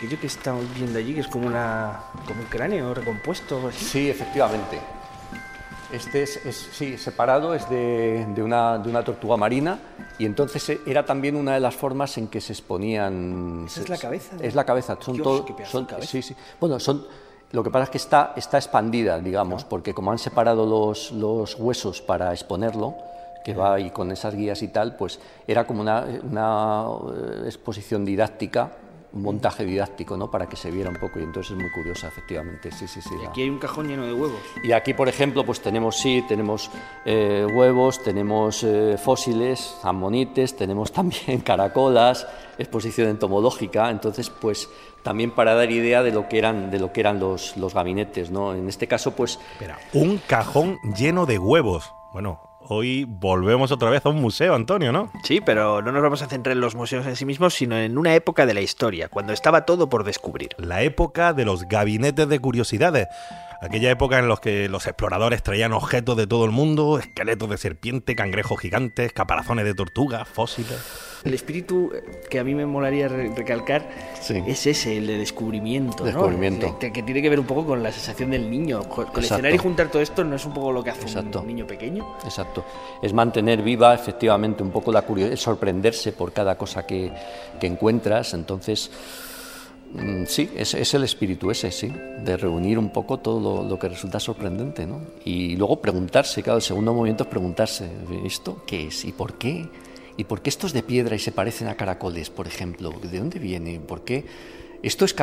aquello que estamos viendo allí, que es como, una, como un cráneo recompuesto así. Sí, efectivamente. Este es, es- sí, separado, es de, de una, de una tortuga marina y entonces eh, era también una de las formas en que se exponían... Esa es la cabeza, ¿no? Es la cabeza. Son Dios, todo- qué pedazo son- de cabeza. Sí, sí. Bueno, son... Lo que pasa es que está, está expandida, digamos, porque como han separado los, los huesos para exponerlo, que va ahí con esas guías y tal, pues era como una, una eh, exposición didáctica, un montaje didáctico, ¿no? Para que se viera un poco y entonces es muy curiosa, efectivamente, sí, sí, sí. Y la- aquí hay un cajón lleno de huevos. y aquí, por ejemplo, pues tenemos, sí, tenemos eh, huevos, tenemos eh, fósiles, ammonites, tenemos también caracolas, exposición entomológica, entonces, pues también para dar idea de lo que eran, de lo que eran los, los gabinetes, ¿no? En este caso, pues Espera, un cajón lleno de huevos. Bueno, hoy volvemos otra vez a un museo, Antonio, ¿no? Sí, pero no nos vamos a centrar en los museos en sí mismos, sino en una época de la historia, cuando estaba todo por descubrir. La época de los gabinetes de curiosidades. Aquella época en la que los exploradores traían objetos de todo el mundo, esqueletos de serpiente, cangrejos gigantes, caparazones de tortuga, fósiles. El espíritu que a mí me molaría re- recalcar Sí. es ese, el de descubrimiento. Que, que tiene que ver un poco con la sensación del niño. Co- Coleccionar y juntar todo esto no es un poco lo que hace Exacto. un niño pequeño. Exacto. Es mantener viva efectivamente un poco la curiosidad, sorprenderse por cada cosa que, que encuentras. Entonces, sí, es, el espíritu ese, sí, de reunir un poco todo lo, que resulta sorprendente, ¿no? Y luego preguntarse, claro, el segundo movimiento es preguntarse, ¿esto qué es? ¿Y por qué? ¿Y por qué esto es de piedra y se parecen a caracoles, por ejemplo? ¿De dónde viene? ¿Por qué? ¿Esto es,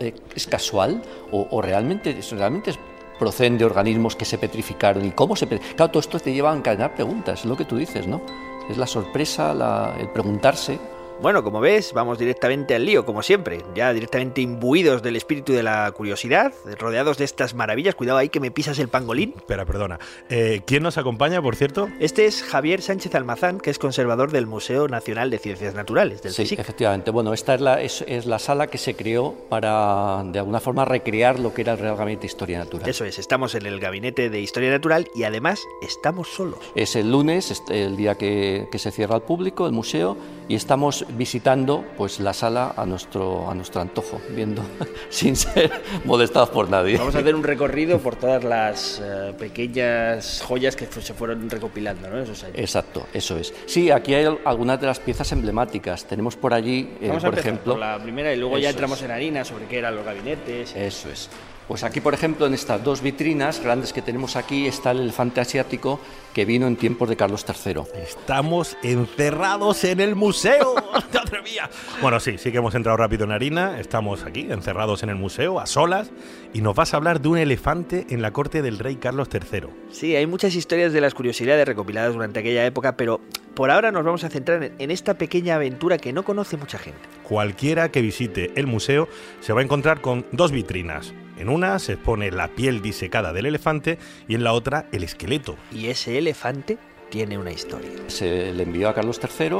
eh, casual o, o realmente, realmente es- proceden de organismos que se petrificaron? ¿Y cómo se? Claro, todo esto te lleva a encadenar preguntas, es lo que tú dices, ¿no? Es la sorpresa, el preguntarse. Bueno, como ves, vamos directamente al lío, como siempre, ya directamente imbuidos del espíritu de la curiosidad, rodeados de estas maravillas. Cuidado ahí que me pisas el pangolín. Espera, perdona. Eh, ¿Quién nos acompaña, por cierto? Este es Javier Sánchez Almazán, que es conservador del Museo Nacional de Ciencias Naturales, del Sí, CSIC. efectivamente. Bueno, esta es la, es, es la sala que se creó para, de alguna forma, recrear lo que era el Real Gabinete de Historia Natural. Eso es, estamos en el gabinete de Historia Natural y además estamos solos. Es el lunes, es el día que, que se cierra al público, el museo, y estamos visitando pues la sala a nuestro, a nuestro antojo, viendo sin ser molestados por nadie. Vamos a hacer un recorrido por todas las eh, pequeñas joyas que se fueron recopilando, ¿no? Esos años. Exacto, eso es. Sí, aquí hay al- algunas de las piezas emblemáticas. Tenemos por allí, eh, Vamos por ejemplo, por la primera y luego ya entramos es. en harina sobre qué eran los gabinetes. Eso es. Pues aquí, por ejemplo, en estas dos vitrinas grandes que tenemos aquí está el elefante asiático que vino en tiempos de Carlos III. Estamos encerrados en el museo. ¡Madre mía! Bueno, sí, sí que hemos entrado rápido en harina. Estamos aquí, encerrados en el museo, a solas. Y nos vas a hablar de un elefante en la corte del rey Carlos III. Sí, hay muchas historias de las curiosidades recopiladas durante aquella época, pero por ahora nos vamos a centrar en- en esta pequeña aventura que no conoce mucha gente. Cualquiera que visite el museo se va a encontrar con dos vitrinas. En una se expone la piel disecada del elefante y en la otra el esqueleto. Y ese elefante tiene una historia. Se le envió a Carlos III.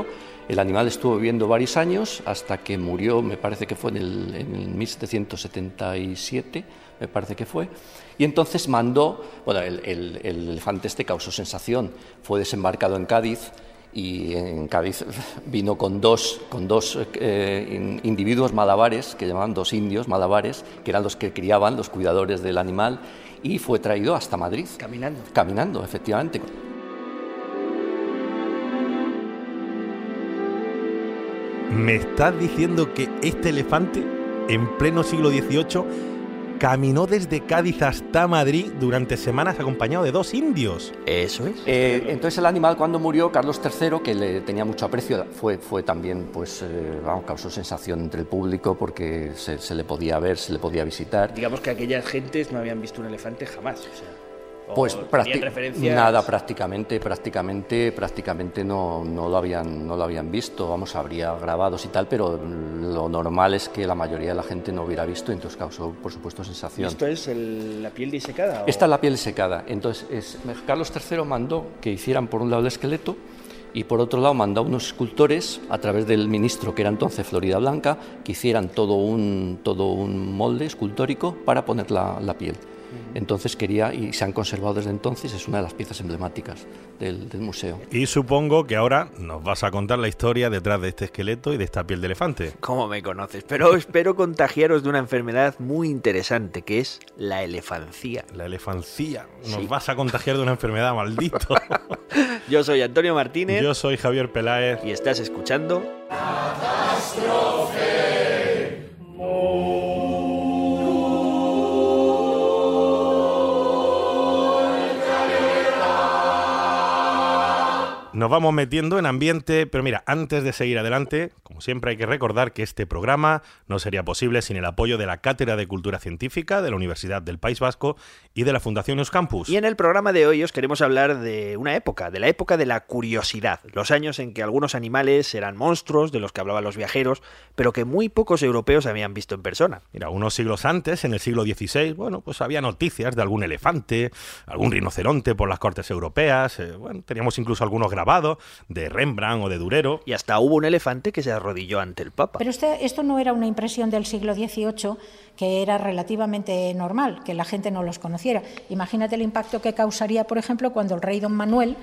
El animal estuvo viviendo varios años hasta que murió, me parece que fue en el, en el 1777, me parece que fue. Y entonces mandó, bueno, el, el- el elefante este causó sensación, fue desembarcado en Cádiz y en Cádiz vino con dos, con dos eh, in- individuos malabares, que llamaban dos indios malabares, que eran los que criaban, los cuidadores del animal, y fue traído hasta Madrid. Caminando. Caminando, efectivamente. ¿Me estás diciendo que este elefante, en pleno siglo XVIII, caminó desde Cádiz hasta Madrid durante semanas acompañado de dos indios? Eso es. Eh, entonces el animal cuando murió, Carlos III, que le tenía mucho aprecio, fue, fue también, pues, eh, vamos, causó sensación entre el público porque se, se le podía ver, se le podía visitar. Digamos que aquellas gentes no habían visto un elefante jamás. O sea, Pues prácti- nada, prácticamente, prácticamente, prácticamente no, no lo habían, no lo habían visto. Vamos, habría grabados y tal, pero lo normal es que la mayoría de la gente no hubiera visto, entonces causó, por supuesto, ¿Y sensación. ¿Esto es el- la piel disecada? o- Esta es la piel secada. Entonces, es- Carlos III mandó que hicieran por un lado el esqueleto y por otro lado mandó a unos escultores, a través del ministro que era entonces Florida Blanca, que hicieran todo un, todo un molde escultórico para poner la, la piel. Entonces quería, y se han conservado desde entonces, es una de las piezas emblemáticas del, del museo. Y supongo que ahora nos vas a contar la historia detrás de este esqueleto y de esta piel de elefante. ¿Cómo me conoces? Pero espero contagiaros de una enfermedad muy interesante que es la elefancía. La elefancía. Nos Sí. vas a contagiar de una enfermedad, maldito. Yo soy Antonio Martínez Yo soy Javier Peláez. y estás escuchando Nos vamos metiendo en ambiente, pero mira, antes de seguir adelante, como siempre hay que recordar que este programa no sería posible sin el apoyo de la Cátedra de Cultura Científica de la Universidad del País Vasco y de la Fundación Euskampus. Y en el programa de hoy os queremos hablar de una época, de la época de la curiosidad, los años en que algunos animales eran monstruos de los que hablaban los viajeros, pero que muy pocos europeos habían visto en persona. Mira, unos siglos antes, en el siglo XVI, bueno, pues había noticias de algún elefante, algún rinoceronte por las cortes europeas, eh, bueno, teníamos incluso algunos grabados de Rembrandt o de Durero. Y hasta hubo un elefante que se arrodilló ante el Papa. Pero este- esto no era una impresión del siglo XVIII que era relativamente normal, que la gente no los conociera. Imagínate el impacto que causaría, por ejemplo, cuando el rey don Manuel,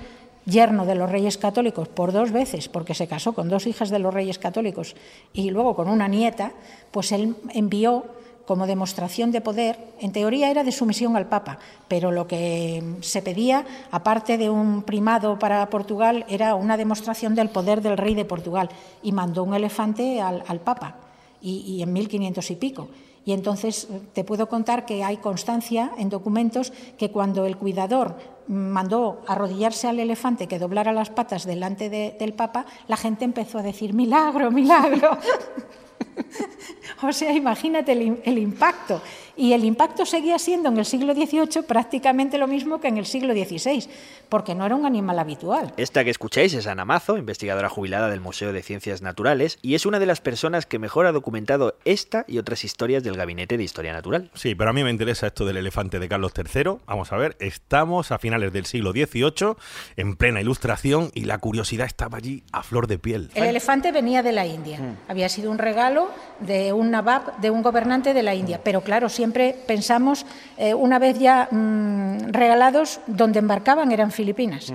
yerno de los reyes católicos por dos veces, porque se casó con dos hijas de los reyes católicos y luego con una nieta, pues él envió como demostración de poder, en teoría era de sumisión al Papa, pero lo que se pedía, aparte de un primado para Portugal, era una demostración del poder del rey de Portugal y mandó un elefante al, Papa, y, y en 1500 y pico. Y entonces te puedo contar que hay constancia en documentos que cuando el cuidador mandó arrodillarse al elefante que doblara las patas delante de- del Papa, la gente empezó a decir, milagro, milagro. O sea, imagínate el, im- el impacto. Y el impacto seguía siendo en el siglo XVIII prácticamente lo mismo que en el siglo XVI, porque no era un animal habitual. Esta que escucháis es Ana Mazo, investigadora jubilada del Museo de Ciencias Naturales, y es una de las personas que mejor ha documentado esta y otras historias del Gabinete de Historia Natural. Sí, pero a mí me interesa esto del elefante de Carlos III. Vamos a ver, estamos a finales del siglo XVIII, en plena ilustración, y la curiosidad estaba allí a flor de piel. El elefante venía de la India. Había sido un regalo de un nabab, de un gobernante de la India. Pero claro, siempre pensamos, eh, una vez ya mm, regalados, donde embarcaban eran Filipinas.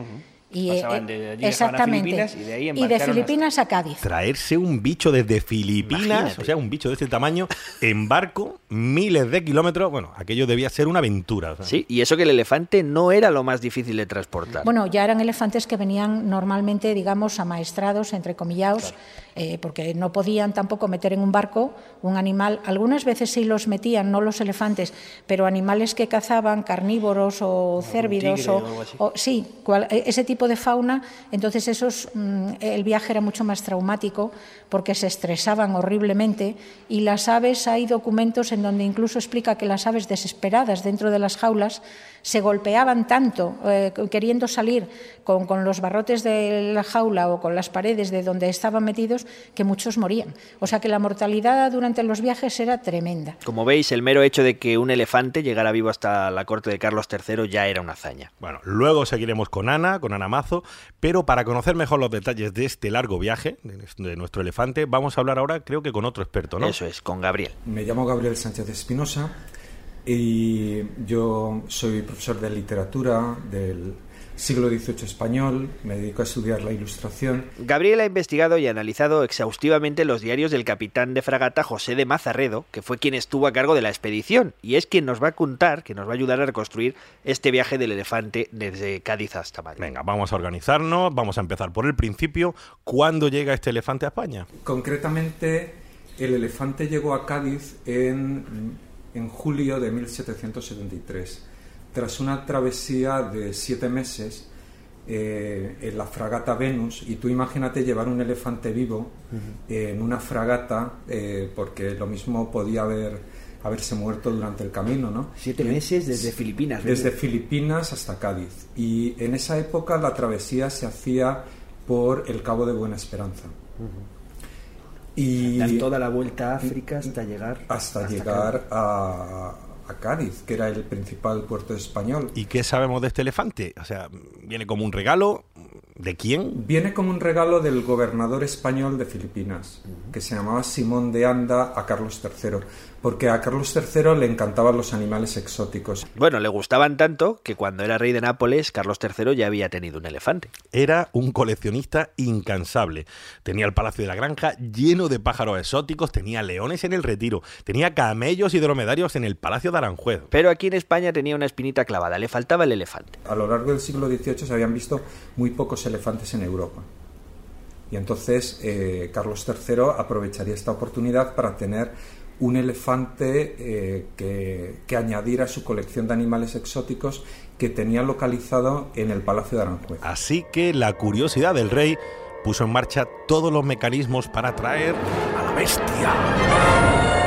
Y, eh, Pasaban de allí, a exactamente. Filipinas y de ahí y de Filipinas a Cádiz. Traerse un bicho desde Filipinas, Imagínate. o sea, un bicho de este tamaño, en barco, miles de kilómetros, bueno, aquello debía ser una aventura. o sea. Sí, y eso que el elefante no era lo más difícil de transportar. Bueno, ya eran elefantes que venían normalmente, digamos, amaestrados, entre comillados, eh, porque no podían tampoco meter en un barco un animal. Algunas veces sí los metían, no los elefantes, pero animales que cazaban, carnívoros o cérvidos, o, sí, cual- e- ese tipo de fauna. Entonces, esos, mm, el viaje era mucho más traumático porque se estresaban horriblemente. Y las aves, hay documentos en donde incluso explica que las aves desesperadas dentro de las jaulas se golpeaban tanto eh, queriendo salir con, con los barrotes de la jaula o con las paredes de donde estaban metidos que muchos morían. O sea que la mortalidad durante los viajes era tremenda. Como veis, el mero hecho de que un elefante llegara vivo hasta la corte de Carlos III ya era una hazaña. Bueno, luego seguiremos con Ana, con Ana Mazo, pero para conocer mejor los detalles de este largo viaje de, de nuestro elefante, vamos a hablar ahora, creo que con otro experto, ¿no? Eso es, con Gabriel. Me llamo Gabriel Sánchez Espinosa y yo soy profesor de literatura del siglo XVIII español, me dedico a estudiar la ilustración. Gabriel ha investigado y analizado exhaustivamente los diarios del capitán de fragata José de Mazarredo, que fue quien estuvo a cargo de la expedición, y es quien nos va a contar, que nos va a ayudar a reconstruir este viaje del elefante desde Cádiz hasta Madrid. Venga, vamos a organizarnos, vamos a empezar por el principio. ¿Cuándo llega este elefante a España? Concretamente, el elefante llegó a Cádiz en, en julio de 1773, tras una travesía de siete meses eh, en la fragata Venus. Y tú imagínate llevar un elefante vivo en una fragata, eh, porque lo mismo podía haber, haberse muerto durante el camino, ¿no? Siete meses desde Filipinas. Desde Filipinas hasta Cádiz. Y en esa época la travesía se hacía por el Cabo de Buena Esperanza. Y toda la vuelta a África hasta llegar hasta llegar a, a Cádiz, que era el principal puerto español. ¿Y qué sabemos de este elefante? O sea, ¿viene como un regalo? ¿De quién? Viene como un regalo del gobernador español de Filipinas, que se llamaba Simón de Anda a Carlos III, porque a Carlos III le encantaban los animales exóticos. Bueno, le gustaban tanto que cuando era rey de Nápoles, Carlos III ya había tenido un elefante. Era un coleccionista incansable. Tenía el Palacio de la Granja lleno de pájaros exóticos, tenía leones en el retiro, tenía camellos y dromedarios en el Palacio de Aranjuez. Pero aquí en España tenía una espinita clavada, le faltaba el elefante. A lo largo del siglo XVIII se habían visto muy pocos elefantes en Europa. Y entonces eh, Carlos III aprovecharía esta oportunidad para tener un elefante eh, que, que añadir a su colección de animales exóticos que tenía localizado en el Palacio de Aranjuez. Así que la curiosidad del rey puso en marcha todos los mecanismos para traer a la bestia.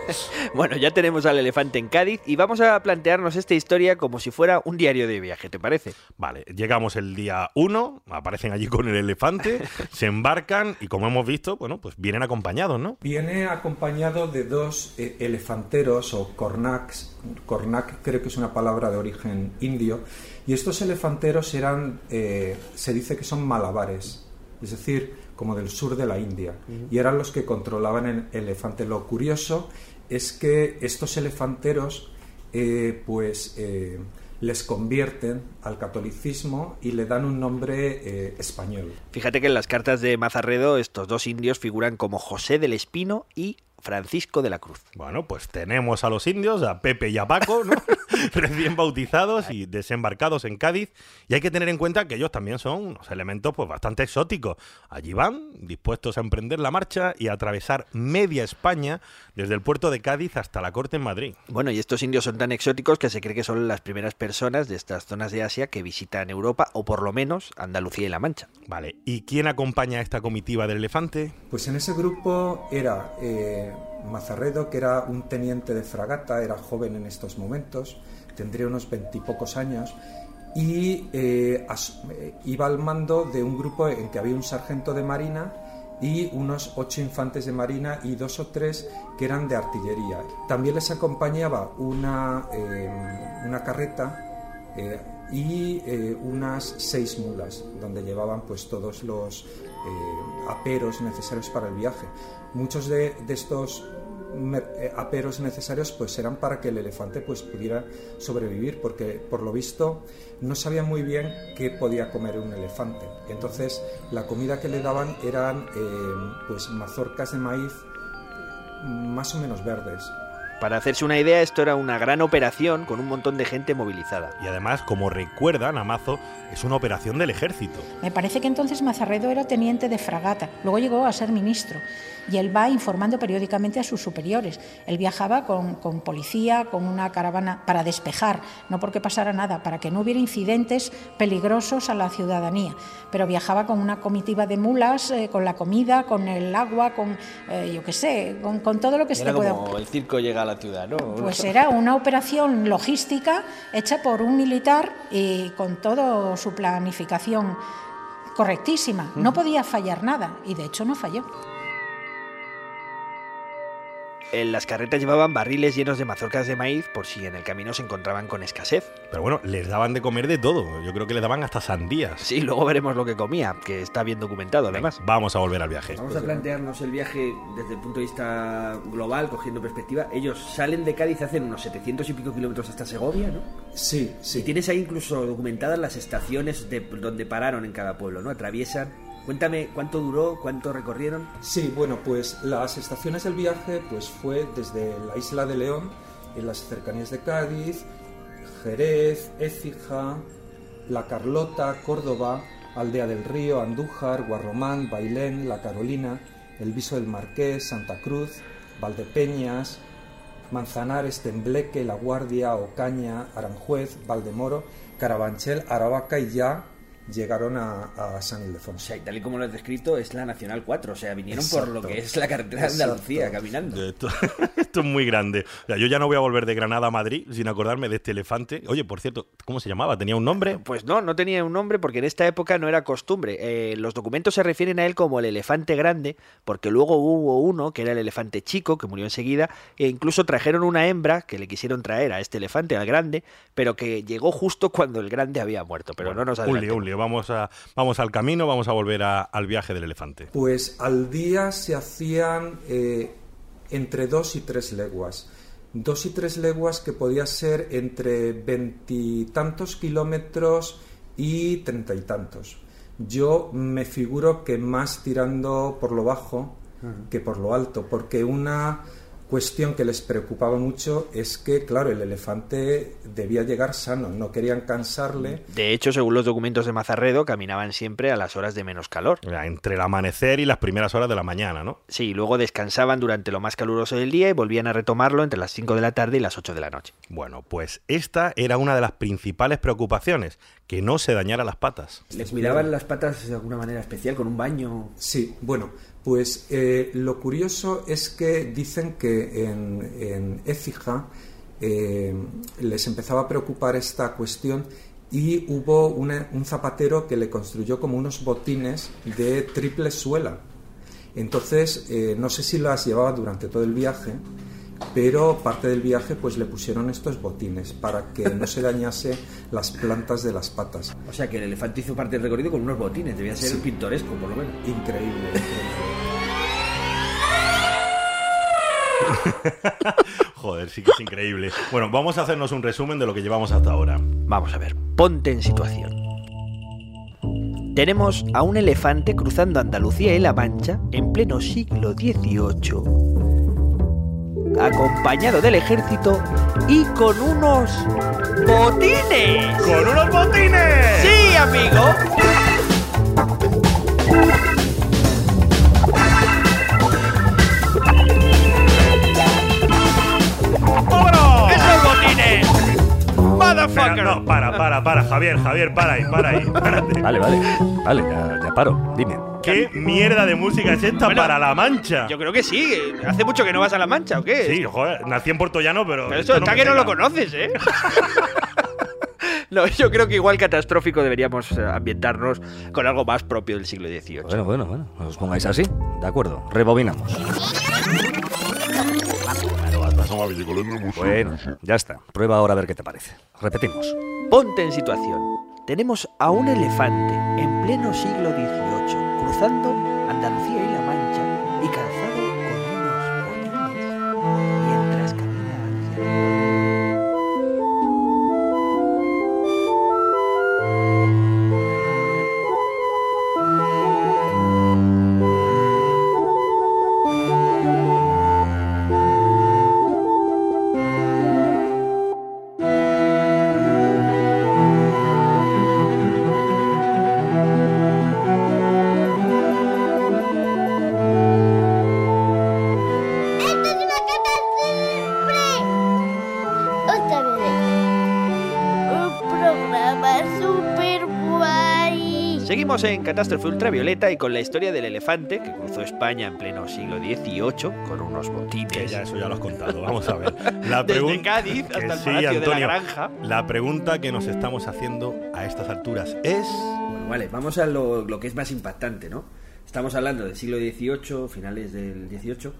Bueno, ya tenemos al elefante en Cádiz y vamos a plantearnos esta historia como si fuera un diario de viaje, ¿te parece? Vale, llegamos el día 1, aparecen allí con el elefante, se embarcan y como hemos visto, bueno, pues vienen acompañados, ¿no? Viene acompañado de dos eh, elefanteros o cornacs. Cornac creo que es una palabra de origen indio. Y estos elefanteros eran, eh, se dice que son malabares, es decir, como del sur de la India. Y eran los que controlaban el elefante. Lo curioso es que estos elefanteros, eh, pues, eh, les convierten al catolicismo y le dan un nombre eh, español. Fíjate que en las cartas de Mazarredo estos dos indios figuran como José del Espino y Francisco de la Cruz. Bueno, pues tenemos a los indios, a Pepe y a Paco, ¿no? recién bautizados y desembarcados en Cádiz. Y hay que tener en cuenta que ellos también son unos elementos pues, bastante exóticos. Allí van, dispuestos a emprender la marcha y a atravesar media España, desde el puerto de Cádiz hasta la corte en Madrid. Bueno, y estos indios son tan exóticos que se cree que son las primeras personas de estas zonas de Asia que visitan Europa, o por lo menos Andalucía y La Mancha. Vale, ¿y quién acompaña a esta comitiva del elefante? Pues en ese grupo era... Eh, Mazarredo, que era un teniente de fragata, era joven en estos momentos, tendría unos veintipocos años, y eh, eh, iba al mando de un grupo en que había un sargento de marina y unos ocho infantes de marina y dos o tres que eran de artillería. También les acompañaba una, eh, una carreta y unas seis mulas, donde llevaban pues todos los aperos necesarios para el viaje. Muchos de, estos eh, aperos necesarios pues eran para que el elefante pues pudiera sobrevivir porque por lo visto no sabía muy bien qué podía comer un elefante. Entonces la comida que le daban eran eh, pues mazorcas de maíz más o menos verdes para hacerse una idea, esto era una gran operación con un montón de gente movilizada. Y además, como recuerdan, Amazo es una operación del ejército. Me parece que entonces Mazarredo era teniente de fragata, luego llegó a ser ministro y él va informando periódicamente a sus superiores. Él viajaba con, con, policía, con una caravana para despejar, no porque pasara nada, para que no hubiera incidentes peligrosos a la ciudadanía, pero viajaba con una comitiva de mulas, eh, con la comida, con el agua, con, eh, yo qué sé, con, con, todo lo que era se le como el circo llega la ciudad, ¿no? Pues era una operación logística hecha por un militar y con toda su planificación correctísima. No podía fallar nada y de hecho no falló. En las carretas llevaban barriles llenos de mazorcas de maíz por si en el camino se encontraban con escasez. Pero bueno, les daban de comer de todo. Yo creo que les daban hasta sandías. Sí, luego veremos lo que comía, que está bien documentado además. Vamos a volver al viaje. Vamos a plantearnos el viaje desde el punto de vista global, cogiendo perspectiva. Ellos salen de Cádiz, hacen unos 700 y pico kilómetros hasta Segovia, ¿no? Sí, sí. Y tienes ahí incluso documentadas las estaciones de donde pararon en cada pueblo, ¿no? Atraviesan Cuéntame cuánto duró, cuánto recorrieron. Sí, bueno, pues las estaciones del viaje pues fue desde la isla de León, en las cercanías de Cádiz, Jerez, Écija, La Carlota, Córdoba, Aldea del Río, Andújar, Guarromán, Bailén, La Carolina, El Viso del Marqués, Santa Cruz, Valdepeñas, Manzanares, Tembleque, La Guardia, Ocaña, Aranjuez, Valdemoro, Carabanchel, Aravaca y ya llegaron a, San Ildefonso. O sea, y tal y como lo has descrito, es la Nacional 4, o sea, vinieron por lo que es la carretera de Andalucía caminando. Esto, es muy grande. O sea, yo ya no voy a volver de Granada a Madrid sin acordarme de este elefante. Oye, por cierto, ¿cómo se llamaba? ¿Tenía un nombre? Pues no, no tenía un nombre porque en esta época no era costumbre. Eh, los documentos se refieren a él como el elefante grande, porque luego hubo uno que era el elefante chico, que murió enseguida, e incluso trajeron una hembra que le quisieron traer a este elefante, al grande, pero que llegó justo cuando el grande había muerto. Pero no nos adelantemos. Vamos, a, vamos al camino, vamos a volver al viaje del elefante. Pues al día se hacían eh, entre dos y tres leguas. Dos y tres leguas que podía ser entre veintitantos kilómetros y treinta y tantos. Yo me figuro que más tirando por lo bajo que por lo alto, porque una cuestión que les preocupaba mucho es que, claro, el elefante debía llegar sano, no querían cansarle. De hecho, según los documentos de Mazarredo, caminaban siempre a las horas de menos calor. Entre el amanecer y las primeras horas de la mañana, ¿no? Sí, luego descansaban durante lo más caluroso del día y volvían a retomarlo entre las 5 de la tarde y las 8 de la noche. Bueno, pues esta era una de las principales preocupaciones, que no se dañara las patas. ¿Les miraban las patas de alguna manera especial, con un baño? Sí, bueno, pues eh, lo curioso es que dicen que en, Écija eh, les empezaba a preocupar esta cuestión y hubo un zapatero que le construyó como unos botines de triple suela. Entonces, eh, no sé si las llevaba durante todo el viaje, pero parte del viaje pues le pusieron estos botines para que no se dañase las plantas de las patas. O sea que el elefante hizo parte del recorrido con unos botines, debía ser pintoresco por lo menos. Increíble. Joder, sí que es increíble. Bueno, vamos a hacernos un resumen de lo que llevamos hasta ahora. Vamos a ver, ponte en situación. Tenemos a un elefante cruzando Andalucía y La Mancha en pleno siglo XVIII, acompañado del ejército y con unos botines. ¡Con unos botines! ¡Sí, amigo! No, para, para, para, Javier, Javier, para ahí, para ahí, Vale, vale, vale, ya, paro, dime. ¿Qué mierda de música es esta para La Mancha? Yo creo que sí. ¿Hace mucho que no vas a La Mancha o qué? Sí, joder, nací en Puerto Llano, pero. Pero eso está que no lo conoces, ¿eh? No, yo creo que igual catastrófico deberíamos eh, ambientarnos con algo más propio del siglo XVIII. Bueno, bueno, bueno. No os pongáis así. De acuerdo. Rebobinamos. Bueno, ya está. Prueba ahora a ver qué te parece. Repetimos. Ponte en situación. Tenemos a un elefante en pleno siglo XVIII cruzando Andalucía en Catástrofe Ultravioleta y con la historia del elefante que cruzó España en pleno siglo XVIII con unos botines. ya eso ya lo has contado. Vamos a ver. La Desde Cádiz hasta el Palacio de la Granja. La pregunta que nos estamos haciendo a estas alturas es... Bueno, vale, vamos a lo, lo que es más impactante, ¿no? Estamos hablando del siglo XVIII, finales del XVIII,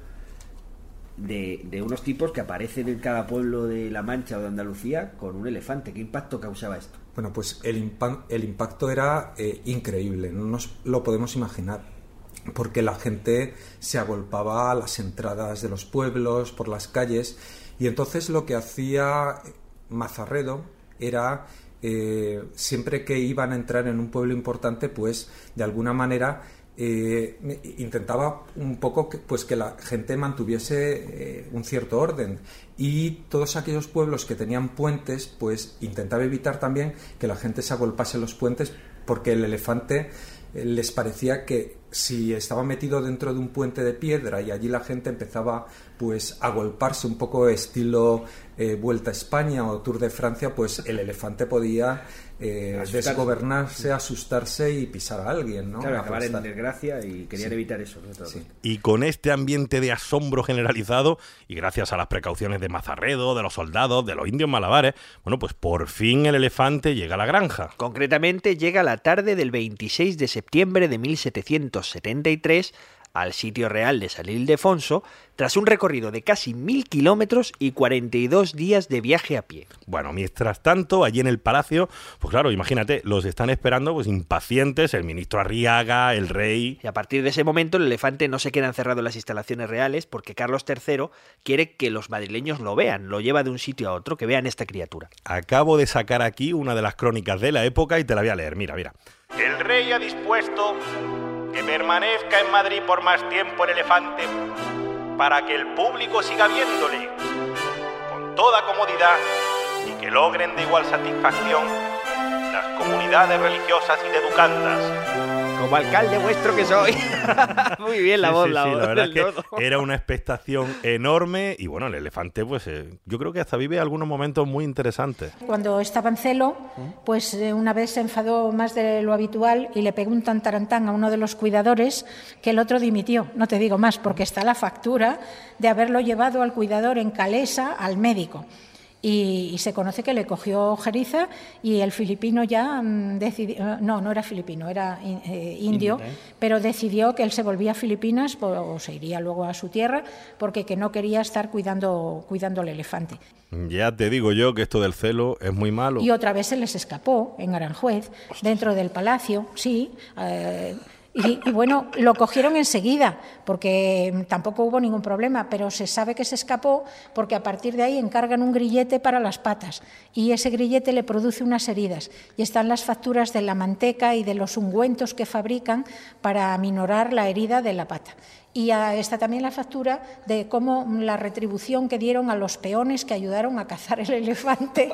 de, de, unos tipos que aparecen en cada pueblo de La Mancha o de Andalucía con un elefante. ¿Qué impacto causaba esto? Bueno, pues el, el impacto era eh, increíble, no nos lo podemos imaginar, porque la gente se agolpaba a las entradas de los pueblos, por las calles, y entonces lo que hacía Mazarredo era eh, siempre que iban a entrar en un pueblo importante, pues de alguna manera eh, intentaba un poco que, pues que la gente mantuviese eh, un cierto orden. Y todos aquellos pueblos que tenían puentes pues intentaba evitar también que la gente se agolpase los puentes porque el elefante eh, les parecía que si estaba metido dentro de un puente de piedra y allí la gente empezaba pues a golparse un poco estilo eh, Vuelta a España o Tour de Francia, pues el elefante podía eh, desgobernarse, asustarse y pisar a alguien, ¿no? Claro, acabar en desgracia y querían evitar eso. Y con este ambiente de asombro generalizado, y gracias a las precauciones de Mazarredo, de los soldados, de los indios malabares, bueno, pues por fin el elefante llega a la granja. Concretamente llega la tarde del 26 de septiembre de 1773 al sitio real de San Ildefonso tras un recorrido de casi mil kilómetros y 42 días de viaje a pie. Bueno, mientras tanto, allí en el palacio, pues claro, imagínate, los están esperando pues impacientes el ministro Arriaga, el rey. Y a partir de ese momento el elefante no se queda encerrado en las instalaciones reales porque Carlos III quiere que los madrileños lo vean, lo lleva de un sitio a otro, que vean esta criatura. Acabo de sacar aquí una de las crónicas de la época y te la voy a leer, mira, mira. El rey ha dispuesto que permanezca en Madrid por más tiempo el elefante para que el público siga viéndole con toda comodidad y que logren de igual satisfacción las comunidades religiosas y de educandas como alcalde vuestro que soy. Muy bien la voz, sí, la sí, voz. la verdad es que era una expectación enorme y bueno, el elefante pues eh, yo creo que hasta vive algunos momentos muy interesantes. Cuando estaba en celo, pues eh, una vez se enfadó más de lo habitual y le pegó un tantarantán a uno de los cuidadores que el otro dimitió. No te digo más, porque está la factura de haberlo llevado al cuidador en Calesa al médico. Y, y se conoce que le cogió jeriza y el filipino ya mm, decidió, no, no era filipino, era eh, indio, pero decidió que él se volvía a Filipinas o se iría luego a su tierra porque que no quería estar cuidando, cuidando al elefante. Ya te digo yo que esto del celo es muy malo. Y otra vez se les escapó en Aranjuez, dentro del palacio, sí. eh, y, bueno, lo cogieron enseguida, porque tampoco hubo ningún problema, pero se sabe que se escapó porque a partir de ahí encargan un grillete para las patas y ese grillete le produce unas heridas. Y están las facturas de la manteca y de los ungüentos que fabrican para aminorar la herida de la pata. Y está también la factura de cómo la retribución que dieron a los peones que ayudaron a cazar el elefante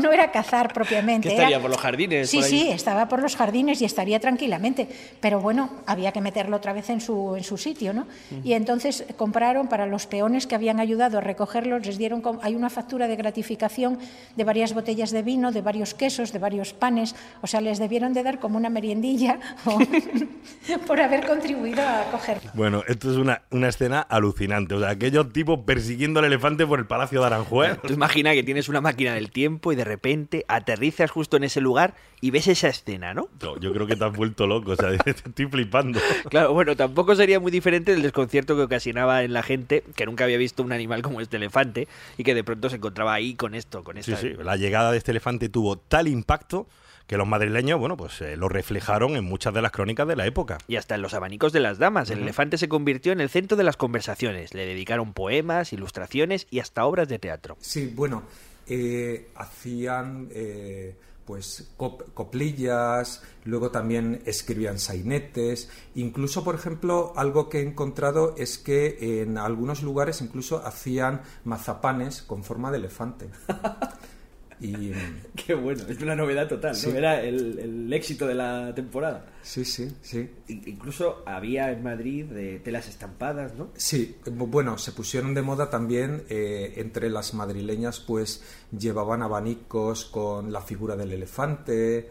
no era cazar propiamente. ¿Qué estaría era- por los jardines, Sí, por ahí? sí, estaba por los jardines y estaría tranquilamente. Pero bueno, había que meterlo otra vez en su, en su sitio, ¿no? Y entonces compraron para los peones que habían ayudado a recogerlos, les dieron, hay una factura de gratificación de varias botellas de vino, de varios quesos, de varios panes. O sea, les debieron de dar como una meriendilla o- por haber contribuido a coger. Bueno, esto es una, una escena alucinante. O sea, aquellos tipos persiguiendo al elefante por el Palacio de Aranjuez. Tú imagina que tienes una máquina del tiempo y de repente aterrizas justo en ese lugar y ves esa escena, ¿no? No, yo creo que te has vuelto loco. O sea, estoy flipando. Claro, bueno, tampoco sería muy diferente del desconcierto que ocasionaba en la gente que nunca había visto un animal como este elefante y que de pronto se encontraba ahí con esto, con Sí, esta... sí. La llegada de este elefante tuvo tal impacto que los madrileños, bueno, pues eh, lo reflejaron en muchas de las crónicas de la época. Y hasta en los abanicos de las damas. El elefante se convirtió en el centro de las conversaciones. Le dedicaron poemas, ilustraciones y hasta obras de teatro. Sí, bueno, eh, hacían eh, pues cop- coplillas, luego también escribían sainetes, incluso, por ejemplo, algo que he encontrado es que en algunos lugares incluso hacían mazapanes con forma de elefante. Y Qué bueno, es una novedad total, Sí. Era el, el éxito de la temporada. sí, sí, sí. Incluso había en Madrid de telas estampadas, ¿no? Sí, bu- bueno, se pusieron de moda también eh, entre las madrileñas, pues llevaban abanicos con la figura del elefante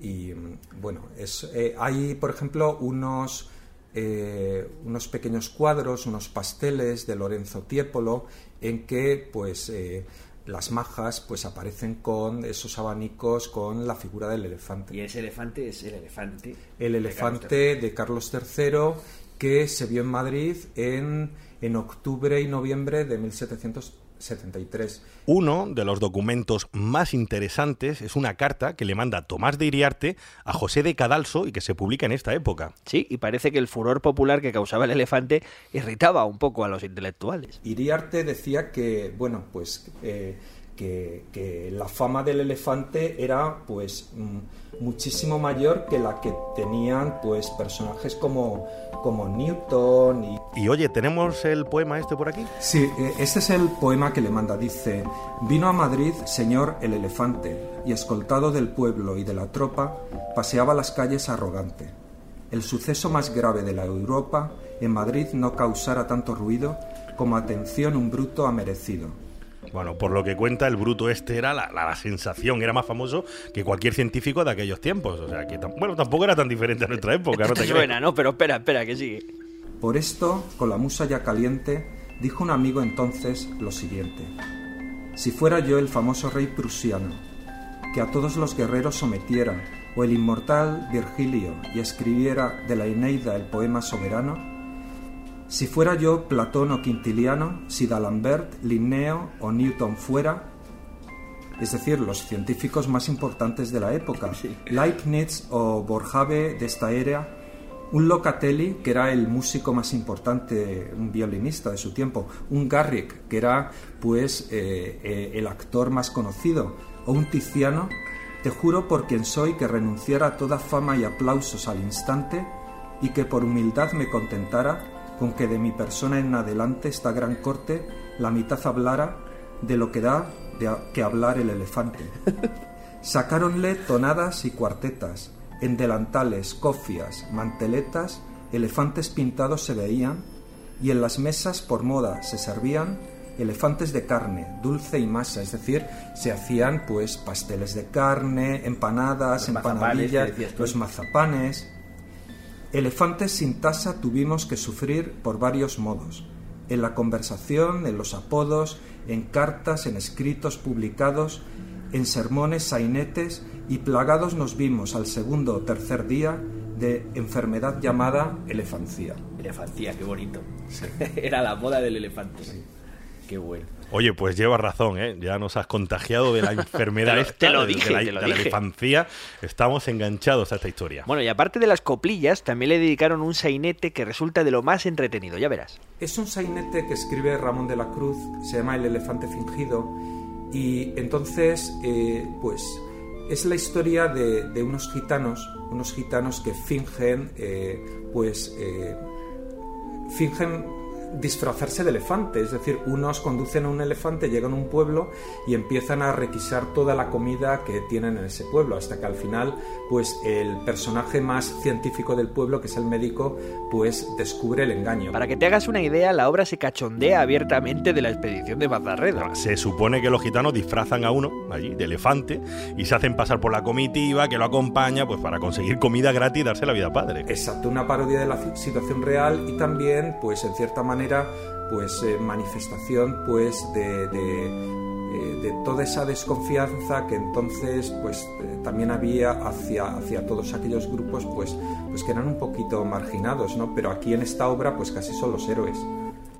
y mm, bueno, es, eh, hay por ejemplo unos eh, unos pequeños cuadros, unos pasteles de Lorenzo Tiepolo en que pues eh, las majas pues aparecen con esos abanicos con la figura del elefante Y ese elefante es el elefante. el elefante de Carlos III que se vio en Madrid en, en octubre y noviembre de 1773. Uno de los documentos más interesantes es una carta que le manda Tomás de Iriarte a José de Cadalso y que se publica en esta época. Sí, y parece que el furor popular que causaba el elefante irritaba un poco a los intelectuales. Iriarte decía que, bueno, pues eh, que, que la fama del elefante era pues mm, muchísimo mayor que la que tenían pues personajes como, como Newton y Y oye, ¿tenemos el poema este por aquí? Sí, eh, este es el poema que le manda. Dice, vino a Madrid, señor, el elefante, y escoltado del pueblo y de la tropa, paseaba las calles arrogante. el suceso más grave de la Europa, en Madrid no causara tanto ruido como atención un bruto ha merecido. Bueno, por lo que cuenta, el bruto este era la, la, la sensación, era más famoso que cualquier científico de aquellos tiempos. O sea, que bueno, tampoco era tan diferente a nuestra época, Esto no te te suena, ¿no? Pero espera, espera, que sigue. Por esto, con la musa ya caliente, dijo un amigo entonces lo siguiente. Si fuera yo el famoso rey prusiano, que a todos los guerreros sometiera, o el inmortal Virgilio y escribiera de la Eneida el poema soberano, si fuera yo Platón o Quintiliano, si D'Alembert, Linneo o Newton fuera, es decir, los científicos más importantes de la época, Leibniz o Borjave de esta era, un Locatelli, que era el músico más importante, un violinista de su tiempo, un Garrick, que era pues eh, eh, el actor más conocido, o un Tiziano, te juro por quien soy que renunciara a toda fama y aplausos al instante y que por humildad me contentara con que de mi persona en adelante esta gran corte la mitad hablara de lo que da de a- que hablar el elefante. Sacáronle tonadas y cuartetas, en delantales, cofias, manteletas, elefantes pintados se veían, y en las mesas por moda se servían elefantes de carne, dulce y masa, es decir, se hacían pues pasteles de carne, empanadas, Los empanadillas, los mazapanes. Elefantes sin tasa tuvimos que sufrir por varios modos. En la conversación, en los apodos, en cartas, en escritos publicados, en sermones, sainetes y plagados nos vimos al segundo o tercer día de enfermedad llamada elefancía. Elefantía, qué bonito. Era la moda del elefante. Qué bueno. Oye, pues llevas razón, ¿eh? Ya nos has contagiado de la enfermedad Te lo- esta, te lo de- dije, de la, te lo de la dije. infancia. Estamos enganchados a esta historia. Bueno, y aparte de las coplillas, también le dedicaron un sainete que resulta de lo más entretenido, ya verás. Es un sainete que escribe Ramón de la Cruz, se llama El elefante fingido, y entonces, eh, pues, es la historia de, de unos gitanos, unos gitanos que fingen, eh, pues, eh, fingen disfrazarse de elefante, es decir, unos conducen a un elefante, llegan a un pueblo y empiezan a requisar toda la comida que tienen en ese pueblo, hasta que al final, pues el personaje más científico del pueblo, que es el médico, pues descubre el engaño. Para que te hagas una idea, la obra se cachondea abiertamente de la expedición de Mazarredo. Se supone que los gitanos disfrazan a uno allí de elefante y se hacen pasar por la comitiva que lo acompaña pues para conseguir comida gratis y darse la vida padre. Exacto, una parodia de la situación real y también, pues en cierta manera, pues eh, manifestación, pues de, de, eh, de toda esa desconfianza que entonces, pues eh, también había hacia, hacia todos aquellos grupos, pues, pues que eran un poquito marginados, ¿no? Pero aquí en esta obra, pues casi son los héroes.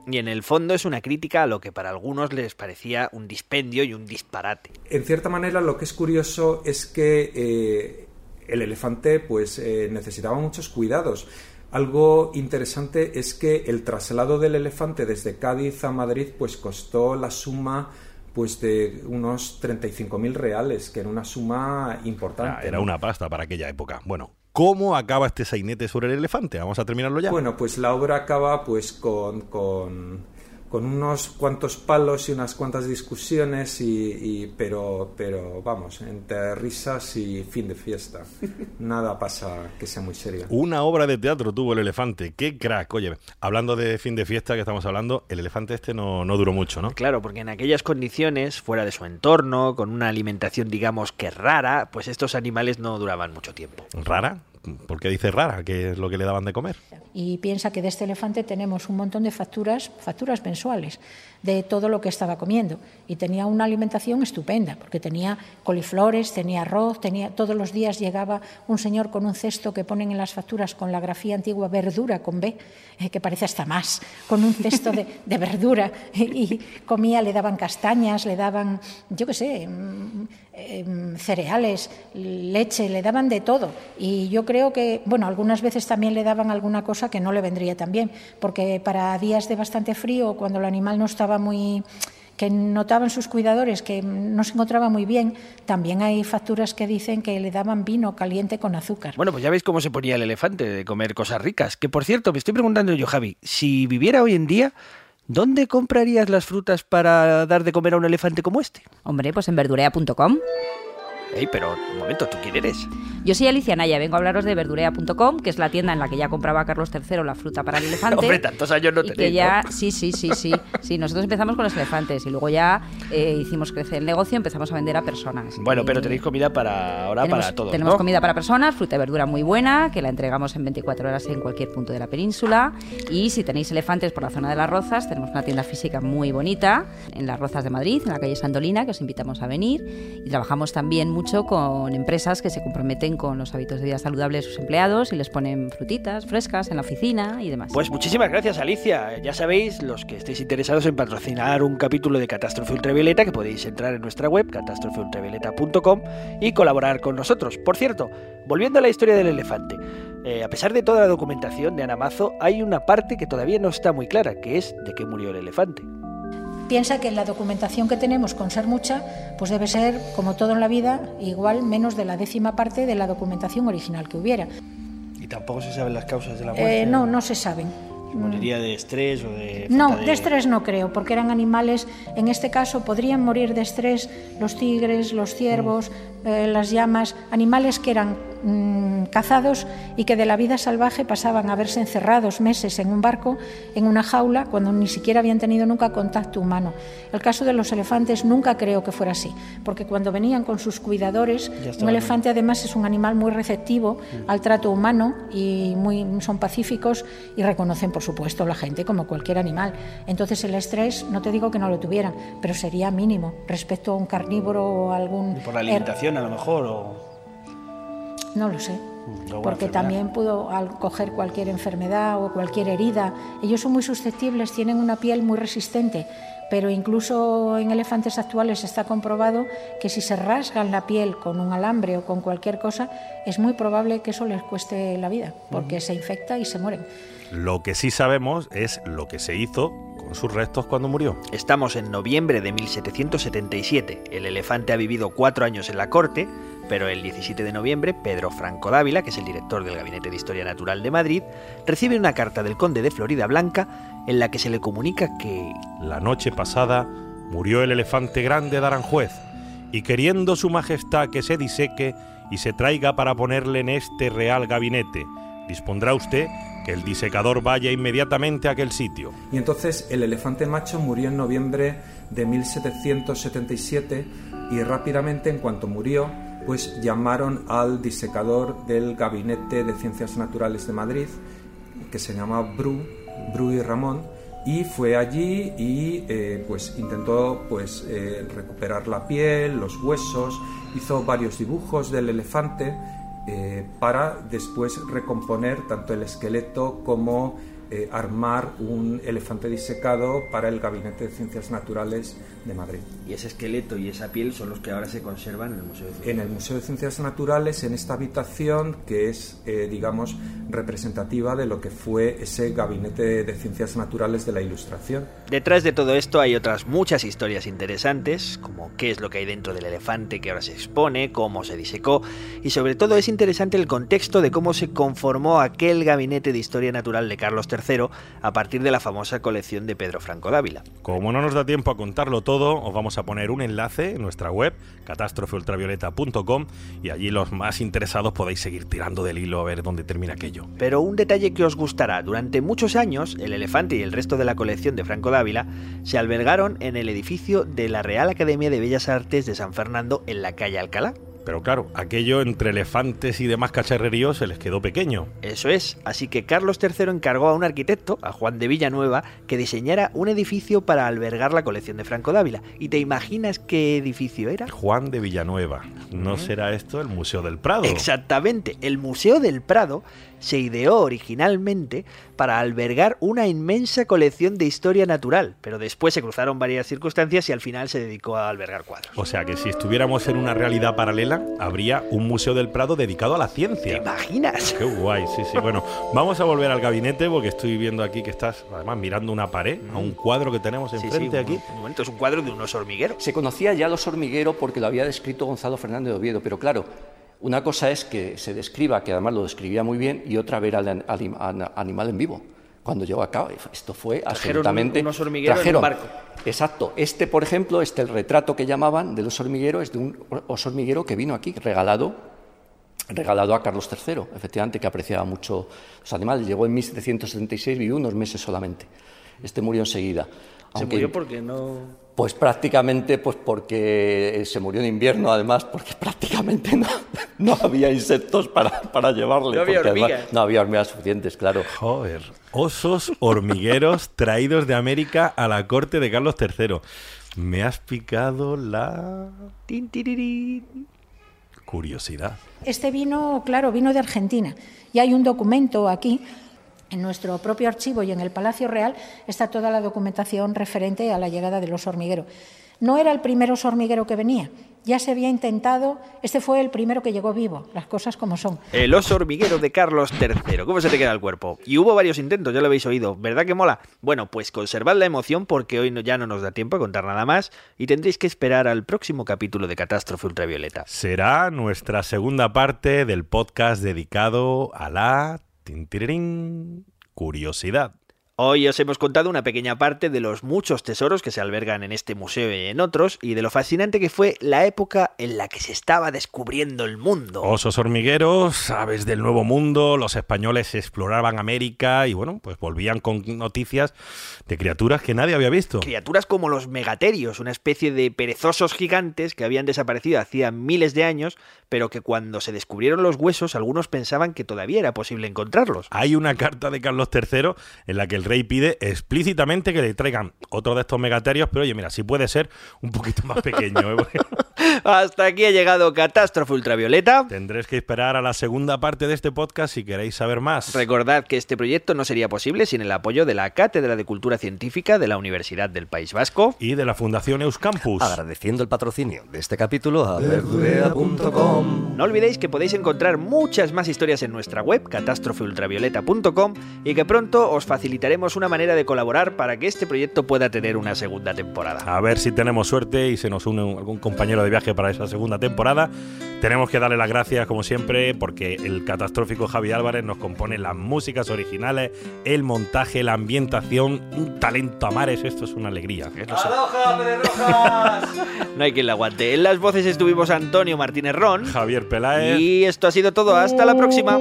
Y en el fondo es una crítica a lo que para algunos les parecía un dispendio y un disparate. En cierta manera, lo que es curioso es que eh, el elefante pues eh, necesitaba muchos cuidados. Algo interesante es que el traslado del elefante desde Cádiz a Madrid pues costó la suma pues de unos 35.000 reales, que era una suma importante. Ah, era ¿no? una pasta para aquella época. Bueno, ¿cómo acaba este sainete sobre el elefante? Vamos a terminarlo ya. Bueno, pues la obra acaba pues con, con, con unos cuantos palos y unas cuantas discusiones, y, y- pero, pero vamos, entre risas y fin de fiesta. Nada pasa que sea muy serio. Una obra de teatro tuvo el elefante. ¡Qué crack! Oye, hablando de fin de fiesta que estamos hablando, el elefante este no, no duró mucho, ¿no? Claro, porque en aquellas condiciones, fuera de su entorno, con una alimentación digamos que rara, pues estos animales no duraban mucho tiempo. ¿Rara? ¿Por qué dice rara? ¿Qué es lo que le daban de comer? Y piensa que de este elefante tenemos un montón de facturas, facturas mensuales de todo lo que estaba comiendo. Y tenía una alimentación estupenda, porque tenía coliflores, tenía arroz, tenía todos los días llegaba un señor con un cesto que ponen en las facturas con la grafía antigua verdura con B, eh, que parece hasta más, con un cesto de, verdura. Y comía, le daban castañas, le daban, yo qué sé, mm, em, cereales, leche, le daban de todo. Y yo creo que, bueno, algunas veces también le daban alguna cosa que no le vendría tan bien, porque para días de bastante frío, cuando el animal no estaba muy que notaban sus cuidadores que no se encontraba muy bien, también hay facturas que dicen que le daban vino caliente con azúcar. Bueno, pues ya veis cómo se ponía el elefante de comer cosas ricas. Que por cierto, me estoy preguntando yo, Javi, si viviera hoy en día, ¿dónde comprarías las frutas para dar de comer a un elefante como este? Hombre, pues en verdurea.com. Ey, pero un momento, ¿tú quién eres? Yo soy Alicia Naya, vengo a hablaros de verdurea.com, que es la tienda en la que ya compraba Carlos III la fruta para el elefante. Hombre, tantos años no y que tenéis, ya, ¿no? sí, sí, sí, sí, sí. Nosotros empezamos con los elefantes y luego ya eh, hicimos crecer el negocio, empezamos a vender a personas. Bueno, pero Eh, tenéis comida para ahora tenemos, para todos, tenemos ¿no? comida para personas, fruta y verdura muy buena, que la entregamos en 24 horas en cualquier punto de la península. Y si tenéis elefantes por la zona de las Rozas, tenemos una tienda física muy bonita en las Rozas de Madrid, en la calle Sandolina, que os invitamos a venir. Y trabajamos también mucho con empresas que se comprometen con los hábitos de vida saludables de sus empleados y les ponen frutitas frescas en la oficina y demás. Pues muchísimas gracias, Alicia. Ya sabéis, los que estéis interesados en patrocinar un capítulo de Catástrofe Ultravioleta, que podéis entrar en nuestra web, catástrofeultravioleta.com, y colaborar con nosotros. Por cierto, volviendo a la historia del elefante, eh, a pesar de toda la documentación de Ana Mazo, hay una parte que todavía no está muy clara, que es de qué murió el elefante. Piensa que la documentación que tenemos, con ser mucha, pues debe ser, como todo en la vida, igual menos de la décima parte de la documentación original que hubiera. Y tampoco se saben las causas de la Eh, no, no se saben. Moriría de estrés o de... No, de estrés no creo, porque eran animales, en este caso podrían morir de estrés los tigres, los ciervos, eh, las llamas, animales que eran mm, cazados y que de la vida salvaje pasaban a verse encerrados meses en un barco, en una jaula, cuando ni siquiera habían tenido nunca contacto humano. El caso de los elefantes nunca creo que fuera así, porque cuando venían con sus cuidadores, un elefante además es un animal muy receptivo al trato humano y muy, son pacíficos y reconocen, por supuesto, la gente como cualquier animal. Entonces el estrés, no te digo que no lo tuvieran, pero sería mínimo respecto a un carnívoro o algún... Por la her- a lo mejor, o... no lo sé. alguna Porque enfermedad. también pudo al coger cualquier enfermedad o cualquier herida. Ellos son muy susceptibles, tienen una piel muy resistente, pero incluso en elefantes actuales está comprobado que si se rasgan la piel con un alambre o con cualquier cosa, es muy probable que eso les cueste la vida, porque se infecta y se mueren. Lo que sí sabemos es lo que se hizo sus restos cuando murió. Estamos en noviembre de 1777. El elefante ha vivido cuatro años en la corte, pero el 17 de noviembre, Pedro Franco Dávila, que es el director del Gabinete de Historia Natural de Madrid, recibe una carta del conde de Florida Blanca en la que se le comunica que La noche pasada murió el elefante grande de Aranjuez, y queriendo su majestad que se diseque y se traiga para ponerle en este real gabinete, dispondrá usted el disecador vaya inmediatamente a aquel sitio. Y entonces el elefante macho murió en noviembre de 1777 y rápidamente en cuanto murió, pues llamaron al disecador del Gabinete de Ciencias Naturales de Madrid, que se llama Bru, Bru y Ramón, y fue allí y eh, pues intentó pues eh, recuperar la piel, los huesos, hizo varios dibujos del elefante eh, para después recomponer tanto el esqueleto como eh, armar un elefante disecado para el Gabinete de Ciencias Naturales de Madrid. y ese esqueleto y esa piel son los que ahora se conservan en el Museo de Ciencias. En el Museo de Ciencias Naturales, en esta habitación que es, eh, digamos, representativa de lo que fue ese Gabinete de Ciencias Naturales de la Ilustración. Detrás de todo esto hay otras muchas historias interesantes, como qué es lo que hay dentro del elefante que ahora se expone, cómo se disecó, y sobre todo es interesante el contexto de cómo se conformó aquel gabinete de historia natural de Carlos III a partir de la famosa colección de Pedro Franco Dávila. Como no nos da tiempo a contarlo todo, os vamos a poner un enlace en nuestra web, catástrofeultravioleta.com, y allí los más interesados podéis seguir tirando del hilo a ver dónde termina aquello. Pero un detalle que os gustará, durante muchos años el elefante y el resto de la colección de Franco Dávila se albergaron en el edificio de la Real Academia de Bellas Artes de San Fernando en la calle Alcalá. Pero claro, aquello entre elefantes y demás cacharreríos se les quedó pequeño. Eso es, así que Carlos III encargó a un arquitecto, a Juan de Villanueva, que diseñara un edificio para albergar la colección de Franco Dávila. ¿Y te imaginas qué edificio era? Juan de Villanueva. ¿No será esto el Museo del Prado? Exactamente, el Museo del Prado se ideó originalmente para albergar una inmensa colección de historia natural, pero después se cruzaron varias circunstancias y al final se dedicó a albergar cuadros. O sea que si estuviéramos en una realidad paralela, habría un Museo del Prado dedicado a la ¿Te ciencia. imaginas? Qué guay, sí, sí. Bueno, vamos a volver al gabinete porque estoy viendo aquí que estás, además, mirando una pared, a un cuadro que tenemos Sí, sí, enfrente un- aquí. Un momento, es un cuadro de unos hormigueros. Se conocía ya los hormigueros porque lo había descrito Gonzalo Fernández de Oviedo, pero claro, una cosa es que se describa, que además lo describía muy bien, y otra ver al, an- al im- an- animal en vivo. cuando llegó a cabo. Esto fue Trajeron absolutamente... un- unos hormigueros en un barco. Exacto. Este, por ejemplo, este el retrato que llamaban del oso hormiguero es de un oso hormiguero que vino aquí regalado regalado a Carlos III, efectivamente, que apreciaba mucho los animales. Llegó en 1776, vivió unos meses solamente. Este murió enseguida. Se murió porque no... pues prácticamente, pues porque se murió en invierno, además, porque prácticamente no, no había insectos para, para llevarle. No había además hormigas. no había hormigas suficientes, claro. Joder. Osos hormigueros traídos de América a la corte de Carlos III. Me has picado la curiosidad. Este vino, claro, vino de Argentina. Y hay un documento aquí, en nuestro propio archivo y en el Palacio Real, está toda la documentación referente a la llegada del oso hormiguero. No era el primer oso hormiguero que venía, ya se había intentado, este fue el primero que llegó vivo, las cosas como son. El oso hormiguero de Carlos III. ¿Cómo se te queda el cuerpo? Y hubo varios intentos, ya lo habéis oído. ¿Verdad que mola? Bueno, pues conservad la emoción porque hoy no- ya no nos da tiempo a contar nada más y tendréis que esperar al próximo capítulo de Catástrofe Ultravioleta. Será nuestra segunda parte del podcast dedicado a la curiosidad. Hoy os hemos contado una pequeña parte de los muchos tesoros que se albergan en este museo y en otros, y de lo fascinante que fue la época en la que se estaba descubriendo el mundo. Osos hormigueros, aves del nuevo mundo, los españoles exploraban América y bueno, pues volvían con noticias de criaturas que nadie había visto. Criaturas como los megaterios, una especie de perezosos gigantes que habían desaparecido hacía miles de años, pero que cuando se descubrieron los huesos algunos pensaban que todavía era posible encontrarlos. Hay una carta de Carlos III en la que el rey pide explícitamente que le traigan otro de estos megaterios, pero oye, mira, si puede ser un poquito más pequeño. ¿eh? Hasta aquí ha llegado Catástrofe Ultravioleta. Tendréis que esperar a la segunda parte de este podcast si queréis saber más. Recordad que este proyecto no sería posible sin el apoyo de la Cátedra de Cultura Científica de la Universidad del País Vasco. Y de la Fundación Euskampus. Agradeciendo el patrocinio de este capítulo a verdurea.com. No olvidéis que podéis encontrar muchas más historias en nuestra web, catástrofeultravioleta.com, y que pronto os facilitaremos una manera de colaborar para que este proyecto pueda tener una segunda temporada. A ver si tenemos suerte y se nos une un- algún compañero de viaje para esa segunda temporada. Tenemos que darle las gracias, como siempre, porque el catastrófico Javi Álvarez nos compone las músicas originales, el montaje, la ambientación, un talento a mares. Esto es una alegría. No hay quien la aguante. En las voces estuvimos Antonio Martínez Ron. Javier Peláez. Y esto ha sido todo. Hasta la próxima.